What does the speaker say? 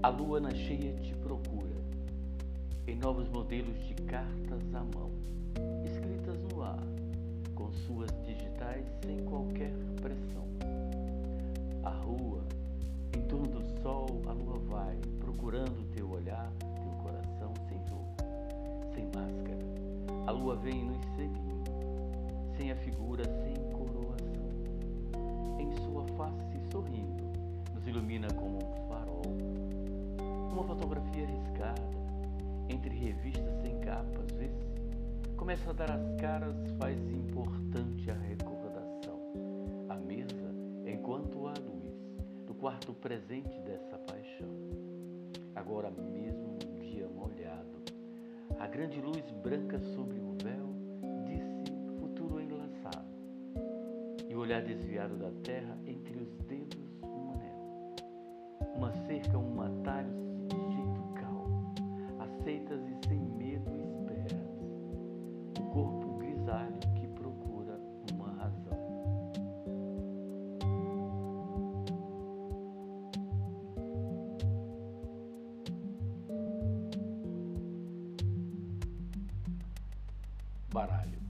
A lua na cheia te procura, em novos modelos de cartas à mão, escritas no ar, com suas digitais sem qualquer pressão. A rua, em torno do sol, a lua vai, procurando teu olhar, teu coração sem jogo, sem máscara. A lua vem nos seguindo, sem a figura, sem coroação. Em sua face sorrindo, nos ilumina um farol uma fotografia arriscada, entre revistas sem capas, vê -se. Começa a dar as caras, faz importante a recordação. A mesa, enquanto há luz, do quarto presente dessa paixão. Agora mesmo um dia molhado, a grande luz branca sobre o véu disse futuro enlaçado. E o olhar desviado da terra entre os dedos um anel. Uma cerca, um atalho Baralho.